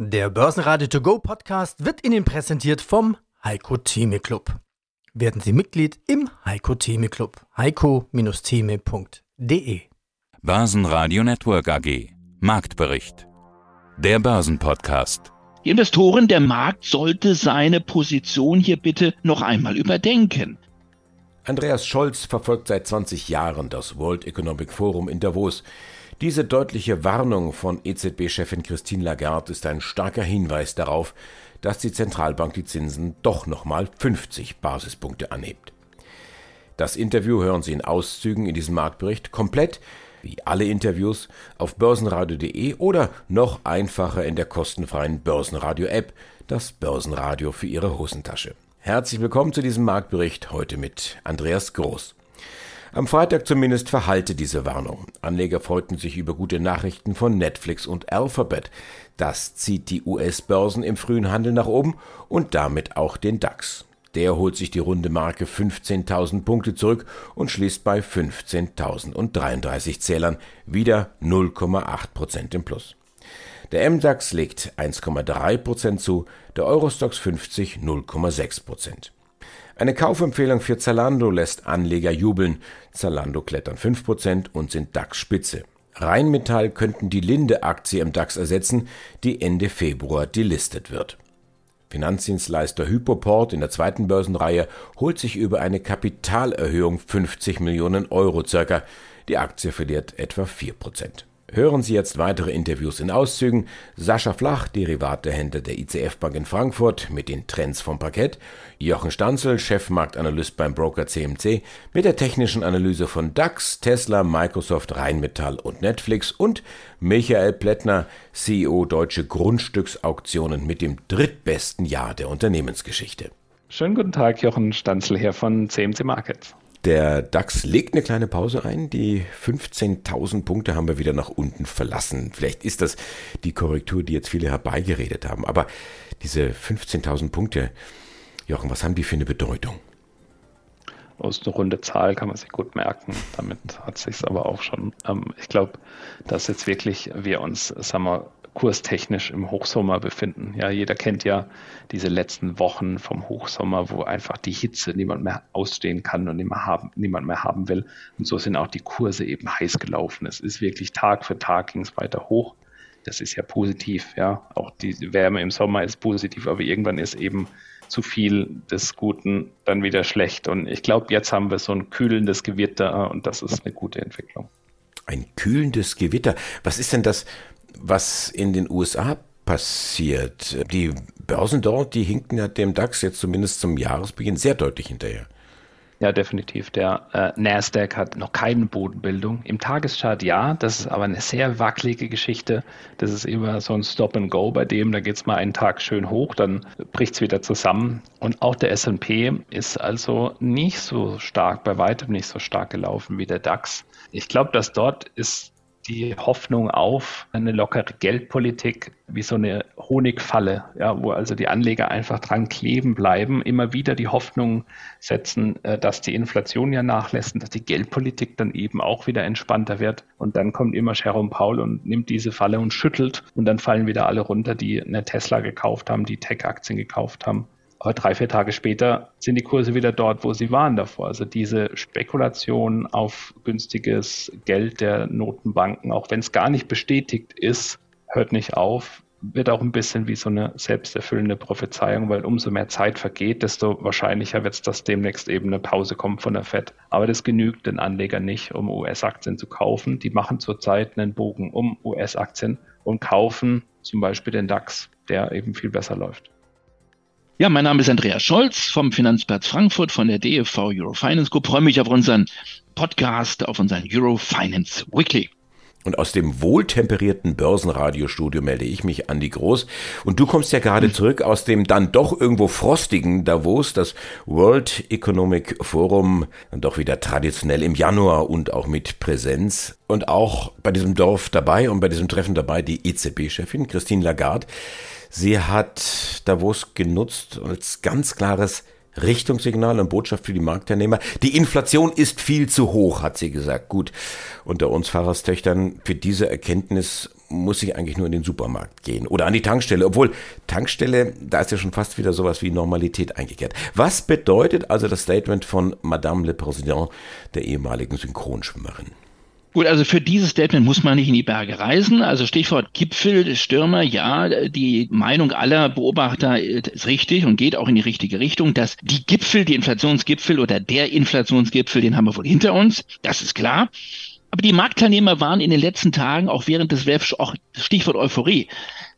Der Börsenradio To Go Podcast wird Ihnen präsentiert vom Heiko Theme Club. Werden Sie Mitglied im Heiko Theme Club. heiko-theme.de Börsenradio Network AG Marktbericht Der Börsenpodcast Die Investoren, der Markt sollte seine Position hier bitte noch einmal überdenken. Andreas Scholz verfolgt seit 20 Jahren das World Economic Forum in Davos. Diese deutliche Warnung von EZB-Chefin Christine Lagarde ist ein starker Hinweis darauf, dass die Zentralbank die Zinsen doch nochmal 50 Basispunkte anhebt. Das Interview hören Sie in Auszügen in diesem Marktbericht komplett, wie alle Interviews, auf börsenradio.de oder noch einfacher in der kostenfreien Börsenradio-App, das Börsenradio für Ihre Hosentasche. Herzlich willkommen zu diesem Marktbericht heute mit Andreas Groß. Am Freitag zumindest verhalte diese Warnung. Anleger freuten sich über gute Nachrichten von Netflix und Alphabet. Das zieht die US-Börsen im frühen Handel nach oben und damit auch den DAX. Der holt sich die runde Marke 15.000 Punkte zurück und schließt bei 15.033 Zählern wieder 0,8 Prozent im Plus. Der MDAX legt 1,3 Prozent zu, der Eurostox 50 0,6 Prozent. Eine Kaufempfehlung für Zalando lässt Anleger jubeln. Zalando klettern 5% und sind DAX-Spitze. Rheinmetall könnten die Linde-Aktie im DAX ersetzen, die Ende Februar delistet wird. Finanzdienstleister Hypoport in der zweiten Börsenreihe holt sich über eine Kapitalerhöhung 50 Millionen Euro circa. Die Aktie verliert etwa 4%. Hören Sie jetzt weitere Interviews in Auszügen. Sascha Flach, Derivatehändler der ICF Bank in Frankfurt, mit den Trends vom Parkett. Jochen Stanzel, Chefmarktanalyst beim Broker CMC, mit der technischen Analyse von DAX, Tesla, Microsoft, Rheinmetall und Netflix. Und Michael Plättner, CEO Deutsche Grundstücksauktionen mit dem drittbesten Jahr der Unternehmensgeschichte. Schönen guten Tag, Jochen Stanzel hier von CMC Markets. Der DAX legt eine kleine Pause ein. Die 15.000 Punkte haben wir wieder nach unten verlassen. Vielleicht ist das die Korrektur, die jetzt viele herbeigeredet haben. Aber diese 15.000 Punkte, Jochen, was haben die für eine Bedeutung? Aus einer runde Zahl kann man sich gut merken. Damit hat sich aber auch schon. Ähm, ich glaube, dass jetzt wirklich wir uns, sagen wir, kurstechnisch im Hochsommer befinden. Ja, jeder kennt ja diese letzten Wochen vom Hochsommer, wo einfach die Hitze niemand mehr ausstehen kann und niemand, haben, niemand mehr haben will. Und so sind auch die Kurse eben heiß gelaufen. Es ist wirklich Tag für Tag ging es weiter hoch. Das ist ja positiv, ja. Auch die Wärme im Sommer ist positiv, aber irgendwann ist eben zu viel des Guten dann wieder schlecht. Und ich glaube, jetzt haben wir so ein kühlendes Gewitter und das ist eine gute Entwicklung. Ein kühlendes Gewitter. Was ist denn das was in den USA passiert. Die Börsen dort, die hinken ja dem DAX jetzt zumindest zum Jahresbeginn sehr deutlich hinterher. Ja, definitiv. Der äh, Nasdaq hat noch keine Bodenbildung. Im Tageschart ja, das ist aber eine sehr wackelige Geschichte. Das ist immer so ein Stop and Go bei dem. Da geht es mal einen Tag schön hoch, dann bricht es wieder zusammen. Und auch der SP ist also nicht so stark, bei weitem nicht so stark gelaufen wie der DAX. Ich glaube, dass dort ist die Hoffnung auf eine lockere Geldpolitik wie so eine Honigfalle, ja, wo also die Anleger einfach dran kleben bleiben, immer wieder die Hoffnung setzen, äh, dass die Inflation ja nachlässt und dass die Geldpolitik dann eben auch wieder entspannter wird. Und dann kommt immer Jerome Paul und nimmt diese Falle und schüttelt und dann fallen wieder alle runter, die eine Tesla gekauft haben, die Tech-Aktien gekauft haben. Aber drei, vier Tage später sind die Kurse wieder dort, wo sie waren davor. Also diese Spekulation auf günstiges Geld der Notenbanken, auch wenn es gar nicht bestätigt ist, hört nicht auf, wird auch ein bisschen wie so eine selbsterfüllende Prophezeiung, weil umso mehr Zeit vergeht, desto wahrscheinlicher wird es, dass demnächst eben eine Pause kommt von der Fed. Aber das genügt den Anlegern nicht, um US-Aktien zu kaufen. Die machen zurzeit einen Bogen um US-Aktien und kaufen zum Beispiel den DAX, der eben viel besser läuft. Ja, mein Name ist Andreas Scholz vom Finanzplatz Frankfurt von der DFV Eurofinance Group. Freue mich auf unseren Podcast, auf unseren Eurofinance Weekly. Und aus dem wohltemperierten Börsenradiostudio melde ich mich, Andi Groß. Und du kommst ja gerade zurück aus dem dann doch irgendwo frostigen Davos, das World Economic Forum, dann doch wieder traditionell im Januar und auch mit Präsenz. Und auch bei diesem Dorf dabei und bei diesem Treffen dabei die EZB-Chefin Christine Lagarde. Sie hat Davos genutzt als ganz klares Richtungssignal und Botschaft für die Marktteilnehmer. Die Inflation ist viel zu hoch, hat sie gesagt. Gut, unter uns Pfarrerstöchtern, für diese Erkenntnis muss ich eigentlich nur in den Supermarkt gehen oder an die Tankstelle. Obwohl, Tankstelle, da ist ja schon fast wieder sowas wie Normalität eingekehrt. Was bedeutet also das Statement von Madame le Président, der ehemaligen Synchronschwimmerin? Gut, also für dieses Statement muss man nicht in die Berge reisen. Also Stichwort Gipfel, Stürmer, ja, die Meinung aller Beobachter ist richtig und geht auch in die richtige Richtung, dass die Gipfel, die Inflationsgipfel oder der Inflationsgipfel, den haben wir wohl hinter uns. Das ist klar. Aber die Marktteilnehmer waren in den letzten Tagen, auch während des WEF, auch Stichwort Euphorie,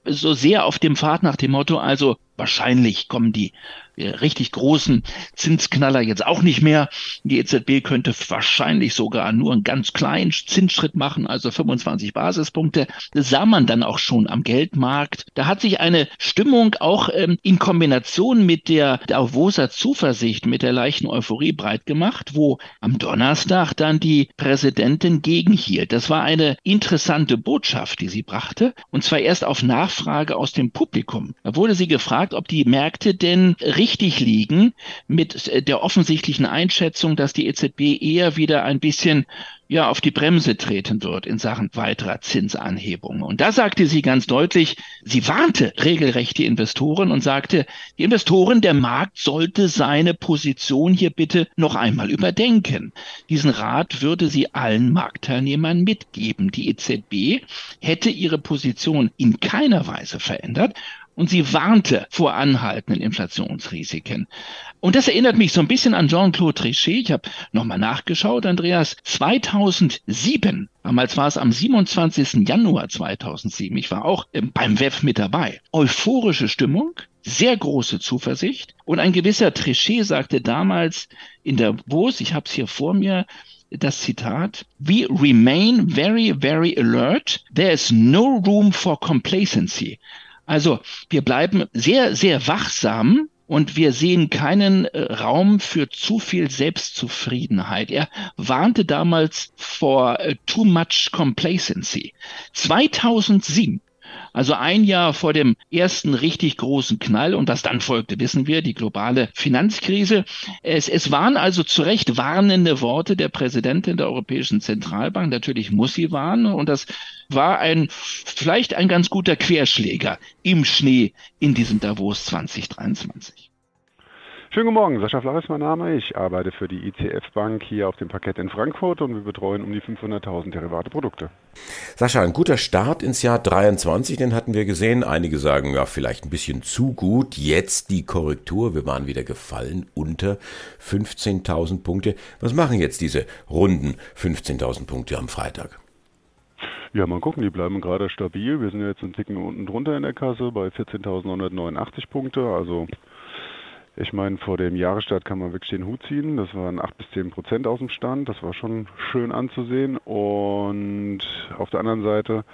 so sehr auf dem Pfad nach dem Motto, also wahrscheinlich kommen die richtig großen Zinsknaller jetzt auch nicht mehr. Die EZB könnte wahrscheinlich sogar nur einen ganz kleinen Zinsschritt machen, also 25 Basispunkte. Das sah man dann auch schon am Geldmarkt. Da hat sich eine Stimmung auch ähm, in Kombination mit der Davoser Zuversicht, mit der leichten Euphorie breit gemacht, wo am Donnerstag dann die Präsidentin gegenhielt. Das war eine interessante Botschaft, die sie brachte. Und zwar erst auf Nachfrage aus dem Publikum. Da wurde sie gefragt, ob die Märkte denn richtig richtig liegen mit äh, der offensichtlichen Einschätzung, dass die EZB eher wieder ein bisschen ja auf die Bremse treten wird in Sachen weiterer Zinsanhebungen. Und da sagte sie ganz deutlich, sie warnte regelrecht die Investoren und sagte, die Investoren, der Markt sollte seine Position hier bitte noch einmal überdenken. Diesen Rat würde sie allen Marktteilnehmern mitgeben. Die EZB hätte ihre Position in keiner Weise verändert und sie warnte vor anhaltenden Inflationsrisiken. Und das erinnert mich so ein bisschen an Jean-Claude Trichet. Ich habe nochmal nachgeschaut, Andreas. 2007, damals war es am 27. Januar 2007, ich war auch beim WEF mit dabei. Euphorische Stimmung, sehr große Zuversicht. Und ein gewisser Trichet sagte damals in der Davos, ich habe es hier vor mir, das Zitat, We remain very, very alert. There is no room for complacency. Also wir bleiben sehr, sehr wachsam und wir sehen keinen äh, Raum für zu viel Selbstzufriedenheit. Er warnte damals vor äh, too much complacency. 2007 also ein Jahr vor dem ersten richtig großen Knall und was dann folgte, wissen wir, die globale Finanzkrise. Es, es waren also zu Recht warnende Worte der Präsidentin der Europäischen Zentralbank. Natürlich muss sie warnen und das war ein, vielleicht ein ganz guter Querschläger im Schnee in diesem Davos 2023. Schönen guten Morgen, Sascha Flach ist mein Name. Ich arbeite für die ICF Bank hier auf dem Parkett in Frankfurt und wir betreuen um die 500.000 Derivate Produkte. Sascha, ein guter Start ins Jahr 23, den hatten wir gesehen. Einige sagen, ja, vielleicht ein bisschen zu gut. Jetzt die Korrektur. Wir waren wieder gefallen unter 15.000 Punkte. Was machen jetzt diese runden 15.000 Punkte am Freitag? Ja, mal gucken, die bleiben gerade stabil. Wir sind jetzt ein Ticken unten drunter in der Kasse bei 14.989 Punkte. Also ich meine, vor dem Jahresstart kann man wirklich den Hut ziehen. Das waren 8 bis 10 Prozent aus dem Stand. Das war schon schön anzusehen. Und auf der anderen Seite,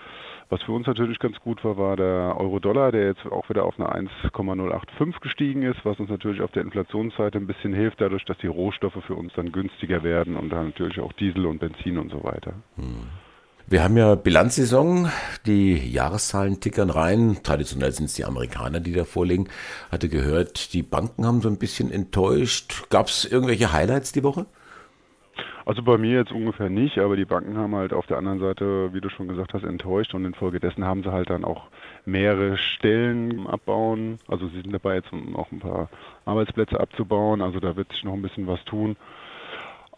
was für uns natürlich ganz gut war, war der Euro-Dollar, der jetzt auch wieder auf eine 1,085 gestiegen ist, was uns natürlich auf der Inflationsseite ein bisschen hilft, dadurch, dass die Rohstoffe für uns dann günstiger werden und dann natürlich auch Diesel und Benzin und so weiter. Hm. Wir haben ja Bilanzsaison, die Jahreszahlen tickern rein. Traditionell sind es die Amerikaner, die da vorlegen. Hatte gehört, die Banken haben so ein bisschen enttäuscht. Gab es irgendwelche Highlights die Woche? Also bei mir jetzt ungefähr nicht, aber die Banken haben halt auf der anderen Seite, wie du schon gesagt hast, enttäuscht und infolgedessen haben sie halt dann auch mehrere Stellen abbauen. Also sie sind dabei jetzt auch ein paar Arbeitsplätze abzubauen. Also da wird sich noch ein bisschen was tun.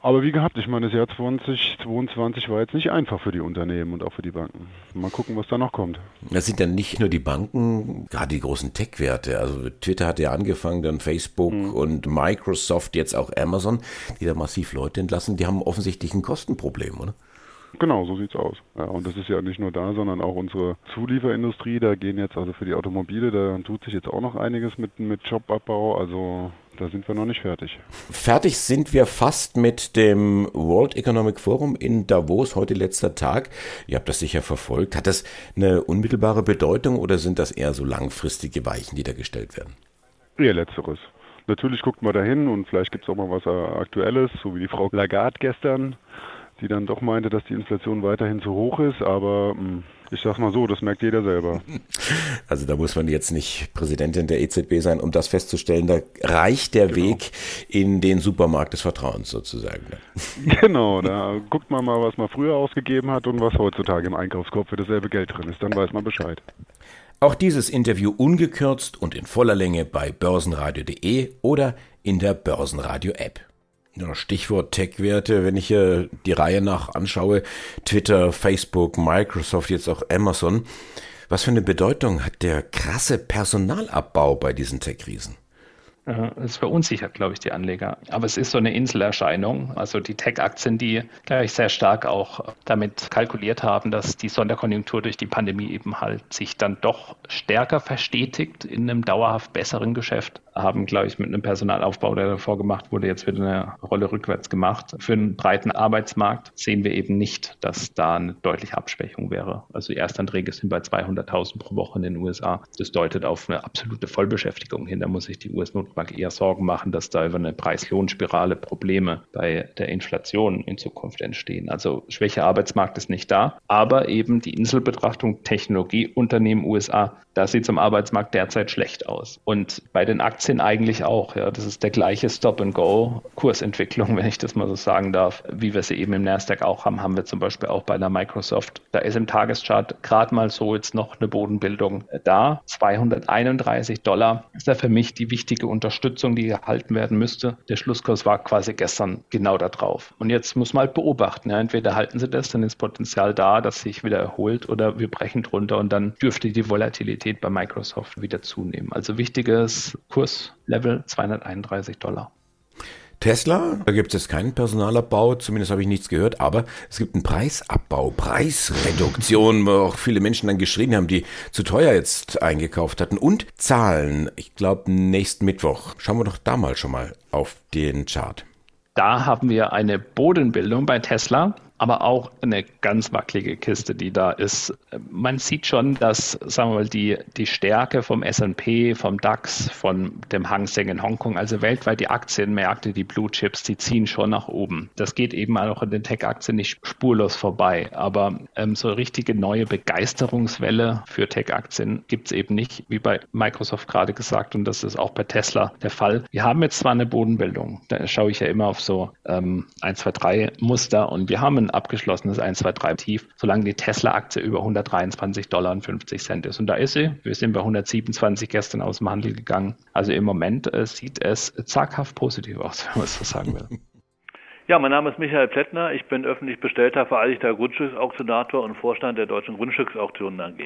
Aber wie gehabt, ich meine, das Jahr 2022 war jetzt nicht einfach für die Unternehmen und auch für die Banken. Mal gucken, was da noch kommt. Das sind dann nicht nur die Banken, gerade die großen Tech-Werte. Also Twitter hat ja angefangen, dann Facebook mhm. und Microsoft, jetzt auch Amazon, die da massiv Leute entlassen. Die haben offensichtlich ein Kostenproblem, oder? Genau, so sieht's aus. Ja, und das ist ja nicht nur da, sondern auch unsere Zulieferindustrie. Da gehen jetzt also für die Automobile, da tut sich jetzt auch noch einiges mit, mit Jobabbau. Also da sind wir noch nicht fertig. Fertig sind wir fast mit dem World Economic Forum in Davos, heute letzter Tag. Ihr habt das sicher verfolgt. Hat das eine unmittelbare Bedeutung oder sind das eher so langfristige Weichen, die da gestellt werden? Ja, letzteres. Natürlich guckt man da hin und vielleicht gibt es auch mal was Aktuelles, so wie die Frau Lagarde gestern die dann doch meinte, dass die Inflation weiterhin zu hoch ist, aber hm, ich sag's mal so, das merkt jeder selber. Also da muss man jetzt nicht Präsidentin der EZB sein, um das festzustellen. Da reicht der genau. Weg in den Supermarkt des Vertrauens sozusagen. Genau, da guckt man mal, was man früher ausgegeben hat und was heutzutage im Einkaufskorb für dasselbe Geld drin ist. Dann weiß man Bescheid. Auch dieses Interview ungekürzt und in voller Länge bei börsenradio.de oder in der Börsenradio-App. Stichwort Tech-Werte, wenn ich hier die Reihe nach anschaue, Twitter, Facebook, Microsoft, jetzt auch Amazon. Was für eine Bedeutung hat der krasse Personalabbau bei diesen Tech-Riesen? Es verunsichert, glaube ich, die Anleger. Aber es ist so eine Inselerscheinung. Also die Tech-Aktien, die, glaube ich, sehr stark auch damit kalkuliert haben, dass die Sonderkonjunktur durch die Pandemie eben halt sich dann doch stärker verstetigt in einem dauerhaft besseren Geschäft, haben, glaube ich, mit einem Personalaufbau, der davor gemacht wurde, jetzt wieder eine Rolle rückwärts gemacht. Für einen breiten Arbeitsmarkt sehen wir eben nicht, dass da eine deutliche Abschwächung wäre. Also die Erstanträge sind bei 200.000 pro Woche in den USA. Das deutet auf eine absolute Vollbeschäftigung hin. Da muss sich die US-Not Notenbank eher Sorgen machen, dass da über eine Preis-Lohn-Spirale Probleme bei der Inflation in Zukunft entstehen. Also schwächer Arbeitsmarkt ist nicht da, aber eben die Inselbetrachtung Technologieunternehmen USA, da sieht am Arbeitsmarkt derzeit schlecht aus. Und bei den Aktien eigentlich auch. Ja, das ist der gleiche Stop-and-Go-Kursentwicklung, wenn ich das mal so sagen darf, wie wir sie eben im Nasdaq auch haben, haben wir zum Beispiel auch bei der Microsoft. Da ist im Tageschart gerade mal so jetzt noch eine Bodenbildung da. 231 Dollar ist da für mich die wichtige Unterstützung Unterstützung, die gehalten werden müsste. Der Schlusskurs war quasi gestern genau da drauf. Und jetzt muss man halt beobachten. Ja. Entweder halten sie das, dann ist Potenzial da, dass sich wieder erholt, oder wir brechen drunter und dann dürfte die Volatilität bei Microsoft wieder zunehmen. Also wichtiges Kurslevel 231 Dollar. Tesla, da gibt es keinen Personalabbau, zumindest habe ich nichts gehört, aber es gibt einen Preisabbau, Preisreduktion, wo auch viele Menschen dann geschrien haben, die zu teuer jetzt eingekauft hatten. Und Zahlen, ich glaube nächsten Mittwoch. Schauen wir doch da mal schon mal auf den Chart. Da haben wir eine Bodenbildung bei Tesla aber auch eine ganz wackelige Kiste, die da ist. Man sieht schon, dass, sagen wir mal, die, die Stärke vom S&P, vom DAX, von dem Hang Seng in Hongkong, also weltweit die Aktienmärkte, die Blue Chips, die ziehen schon nach oben. Das geht eben auch in den Tech-Aktien nicht spurlos vorbei. Aber ähm, so richtige neue Begeisterungswelle für Tech-Aktien gibt es eben nicht, wie bei Microsoft gerade gesagt. Und das ist auch bei Tesla der Fall. Wir haben jetzt zwar eine Bodenbildung, da schaue ich ja immer auf so ähm, 1, 2, 3 Muster und wir haben abgeschlossenes 1, 2, 3 Tief, solange die Tesla-Aktie über 123 Dollar und 50 Cent ist. Und da ist sie. Wir sind bei 127 gestern aus dem Handel gegangen. Also im Moment äh, sieht es zaghaft positiv aus, wenn man es so sagen will. Ja, mein Name ist Michael Plättner. Ich bin öffentlich bestellter vereidigter Grundstücksauktionator und Vorstand der Deutschen Grundstücksauktionen AG.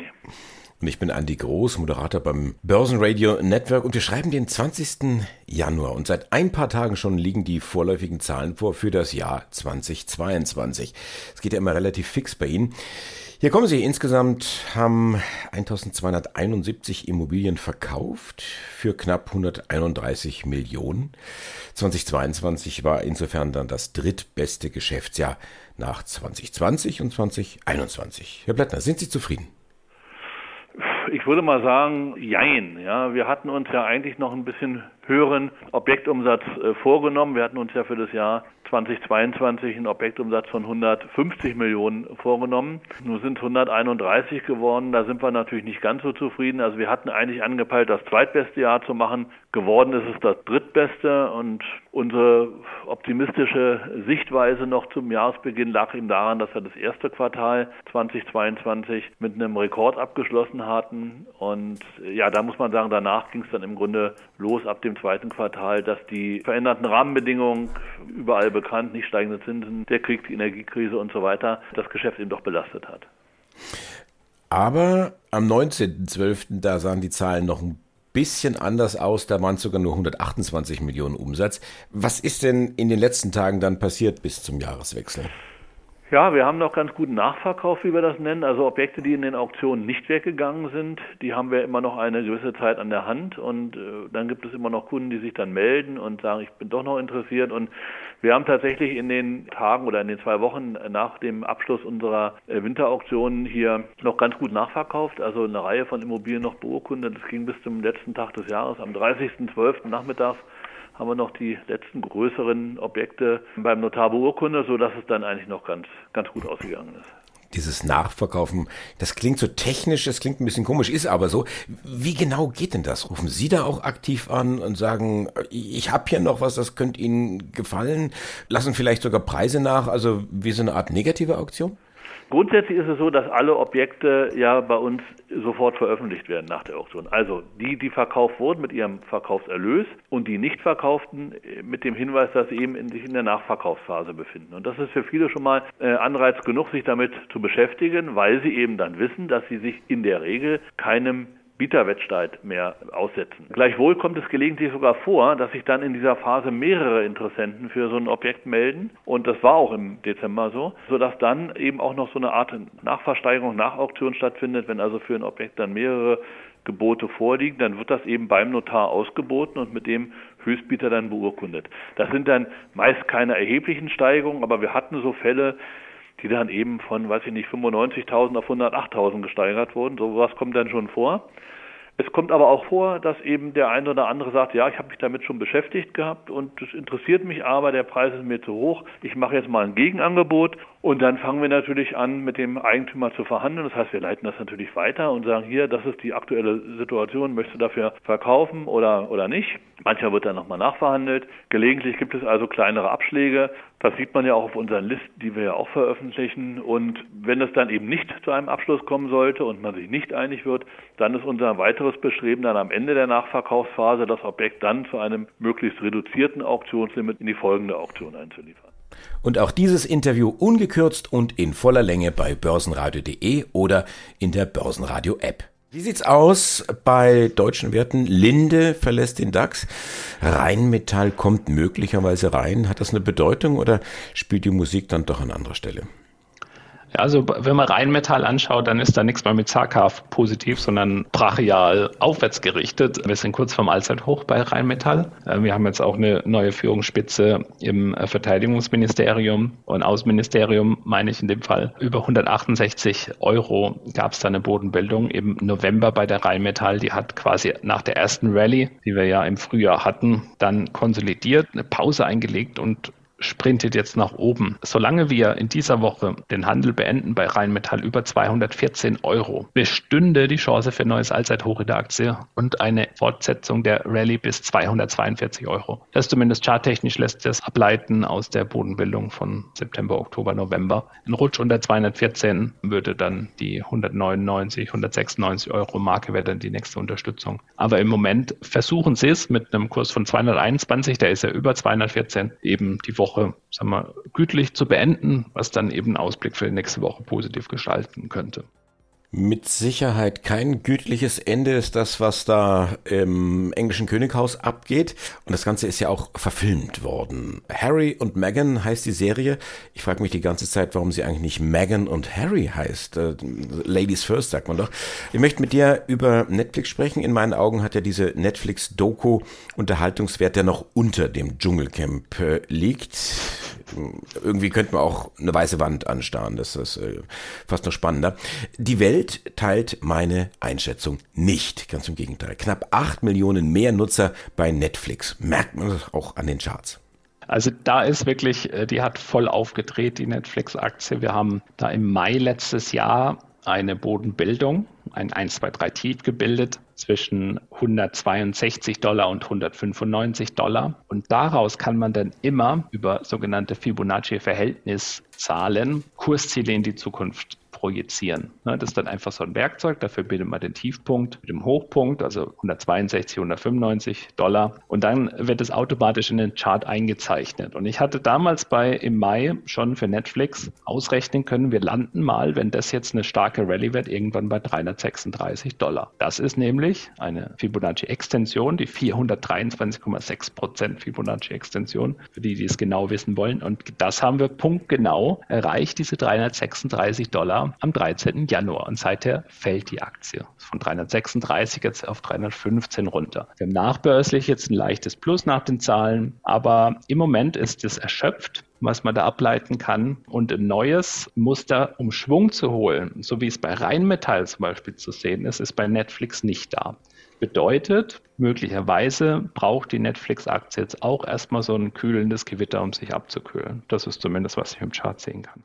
Und ich bin Andi Groß, Moderator beim Börsenradio Network und wir schreiben den 20. Januar und seit ein paar Tagen schon liegen die vorläufigen Zahlen vor für das Jahr 2022. Es geht ja immer relativ fix bei Ihnen. Hier kommen Sie. Insgesamt haben 1271 Immobilien verkauft für knapp 131 Millionen. 2022 war insofern dann das drittbeste Geschäftsjahr nach 2020 und 2021. Herr Blattner, sind Sie zufrieden? Ich würde mal sagen, jein. Ja, wir hatten uns ja eigentlich noch ein bisschen höheren Objektumsatz äh, vorgenommen. Wir hatten uns ja für das Jahr 2022 einen Objektumsatz von 150 Millionen vorgenommen. Nun sind es 131 geworden. Da sind wir natürlich nicht ganz so zufrieden. Also wir hatten eigentlich angepeilt, das zweitbeste Jahr zu machen. Geworden ist es das drittbeste und unsere optimistische Sichtweise noch zum Jahresbeginn lag eben daran, dass wir das erste Quartal 2022 mit einem Rekord abgeschlossen hatten. Und ja, da muss man sagen, danach ging es dann im Grunde los ab dem zweiten Quartal, dass die veränderten Rahmenbedingungen überall bekannt, nicht steigende Zinsen, der Krieg, die Energiekrise und so weiter, das Geschäft eben doch belastet hat. Aber am 19.12., da sahen die Zahlen noch ein bisschen anders aus, da waren sogar nur 128 Millionen Umsatz. Was ist denn in den letzten Tagen dann passiert bis zum Jahreswechsel? Ja, wir haben noch ganz guten Nachverkauf, wie wir das nennen. Also Objekte, die in den Auktionen nicht weggegangen sind, die haben wir immer noch eine gewisse Zeit an der Hand. Und äh, dann gibt es immer noch Kunden, die sich dann melden und sagen, ich bin doch noch interessiert. Und wir haben tatsächlich in den Tagen oder in den zwei Wochen nach dem Abschluss unserer äh, Winterauktionen hier noch ganz gut nachverkauft. Also eine Reihe von Immobilien noch beurkundet. Das ging bis zum letzten Tag des Jahres, am 30.12. nachmittags haben wir noch die letzten größeren Objekte beim Notar beurkundet, sodass es dann eigentlich noch ganz, ganz gut ausgegangen ist dieses Nachverkaufen, das klingt so technisch, das klingt ein bisschen komisch, ist aber so. Wie genau geht denn das? Rufen Sie da auch aktiv an und sagen, ich habe hier noch was, das könnte Ihnen gefallen? Lassen vielleicht sogar Preise nach, also wie so eine Art negative Auktion? Grundsätzlich ist es so, dass alle Objekte ja bei uns sofort veröffentlicht werden nach der Auktion. Also die, die verkauft wurden mit ihrem Verkaufserlös und die nicht verkauften mit dem Hinweis, dass sie eben in, sich in der Nachverkaufsphase befinden. Und das ist für viele schon mal äh, Anreiz genug, sich damit zu beschäftigen, weil sie eben dann wissen, dass sie sich in der Regel keinem Bieterwettstreit mehr aussetzen. Gleichwohl kommt es gelegentlich sogar vor, dass sich dann in dieser Phase mehrere Interessenten für so ein Objekt melden. Und das war auch im Dezember so, sodass dann eben auch noch so eine Art Nachversteigerung, Nachauktion stattfindet. Wenn also für ein Objekt dann mehrere Gebote vorliegen, dann wird das eben beim Notar ausgeboten und mit dem Höchstbieter dann beurkundet. Das sind dann meist keine erheblichen Steigerungen, aber wir hatten so Fälle, die dann eben von, weiß ich nicht, 95.000 auf 108.000 gesteigert wurden. So was kommt dann schon vor. Es kommt aber auch vor, dass eben der eine oder andere sagt, ja, ich habe mich damit schon beschäftigt gehabt und es interessiert mich aber, der Preis ist mir zu hoch, ich mache jetzt mal ein Gegenangebot und dann fangen wir natürlich an, mit dem Eigentümer zu verhandeln. Das heißt, wir leiten das natürlich weiter und sagen, hier, das ist die aktuelle Situation, möchtest du dafür verkaufen oder, oder nicht? Manchmal wird dann nochmal nachverhandelt. Gelegentlich gibt es also kleinere Abschläge. Das sieht man ja auch auf unseren Listen, die wir ja auch veröffentlichen. Und wenn es dann eben nicht zu einem Abschluss kommen sollte und man sich nicht einig wird, dann ist unser weiteres Bestreben dann am Ende der Nachverkaufsphase, das Objekt dann zu einem möglichst reduzierten Auktionslimit in die folgende Auktion einzuliefern. Und auch dieses Interview ungekürzt und in voller Länge bei börsenradio.de oder in der Börsenradio-App. Wie sieht's aus bei deutschen Werten? Linde verlässt den DAX. Rheinmetall kommt möglicherweise rein. Hat das eine Bedeutung oder spielt die Musik dann doch an anderer Stelle? Ja, also wenn man Rheinmetall anschaut, dann ist da nichts mehr mit zaghaft positiv, sondern brachial aufwärts gerichtet. Wir sind kurz vorm Allzeithoch bei Rheinmetall. Äh, wir haben jetzt auch eine neue Führungsspitze im äh, Verteidigungsministerium und Außenministerium, meine ich in dem Fall. Über 168 Euro gab es da eine Bodenbildung im November bei der Rheinmetall. Die hat quasi nach der ersten Rallye, die wir ja im Frühjahr hatten, dann konsolidiert, eine Pause eingelegt und sprintet jetzt nach oben. Solange wir in dieser Woche den Handel beenden bei Rheinmetall über 214 Euro, bestünde die Chance für ein neues Allzeithoch in der Aktie und eine Fortsetzung der Rallye bis 242 Euro. Das zumindest charttechnisch lässt sich das ableiten aus der Bodenbildung von September, Oktober, November. Ein Rutsch unter 214 würde dann die 199, 196 Euro Marke wäre dann die nächste Unterstützung. Aber im Moment versuchen sie es mit einem Kurs von 221, der ist ja über 214, eben die Woche Woche sagen wir, gütlich zu beenden, was dann eben einen Ausblick für die nächste Woche positiv gestalten könnte. Mit Sicherheit kein gütliches Ende ist das, was da im englischen Könighaus abgeht. Und das Ganze ist ja auch verfilmt worden. Harry und Meghan heißt die Serie. Ich frage mich die ganze Zeit, warum sie eigentlich nicht Meghan und Harry heißt. Äh, Ladies First sagt man doch. Ich möchte mit dir über Netflix sprechen. In meinen Augen hat ja diese Netflix-Doku Unterhaltungswert, der noch unter dem Dschungelcamp äh, liegt. Irgendwie könnte man auch eine weiße Wand anstarren. Das ist äh, fast noch spannender. Die Welt teilt meine Einschätzung nicht. Ganz im Gegenteil. Knapp 8 Millionen mehr Nutzer bei Netflix. Merkt man das auch an den Charts. Also da ist wirklich, äh, die hat voll aufgedreht, die Netflix-Aktie. Wir haben da im Mai letztes Jahr eine Bodenbildung, ein 1, 2, 3 Tief gebildet zwischen 162 Dollar und 195 Dollar. Und daraus kann man dann immer über sogenannte Fibonacci-Verhältniszahlen Kursziele in die Zukunft projizieren. Ne, das ist dann einfach so ein Werkzeug, dafür bildet man den Tiefpunkt mit dem Hochpunkt, also 162, 195 Dollar und dann wird es automatisch in den Chart eingezeichnet. Und ich hatte damals bei im Mai schon für Netflix ausrechnen können, wir landen mal, wenn das jetzt eine starke Rallye wird, irgendwann bei 336 Dollar. Das ist nämlich eine Fibonacci-Extension, die 423,6 Prozent Fibonacci-Extension, für die, die es genau wissen wollen. Und das haben wir punktgenau erreicht, diese 336 Dollar am 13. Januar und seither fällt die Aktie von 336 jetzt auf 315 runter. Wir haben nachbörslich jetzt ein leichtes Plus nach den Zahlen, aber im Moment ist es erschöpft was man da ableiten kann. Und ein neues Muster, um Schwung zu holen, so wie es bei Rheinmetall zum Beispiel zu sehen ist, ist bei Netflix nicht da. Bedeutet, möglicherweise braucht die Netflix-Aktie jetzt auch erstmal so ein kühlendes Gewitter, um sich abzukühlen. Das ist zumindest, was ich im Chart sehen kann.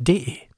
www.radioplay.de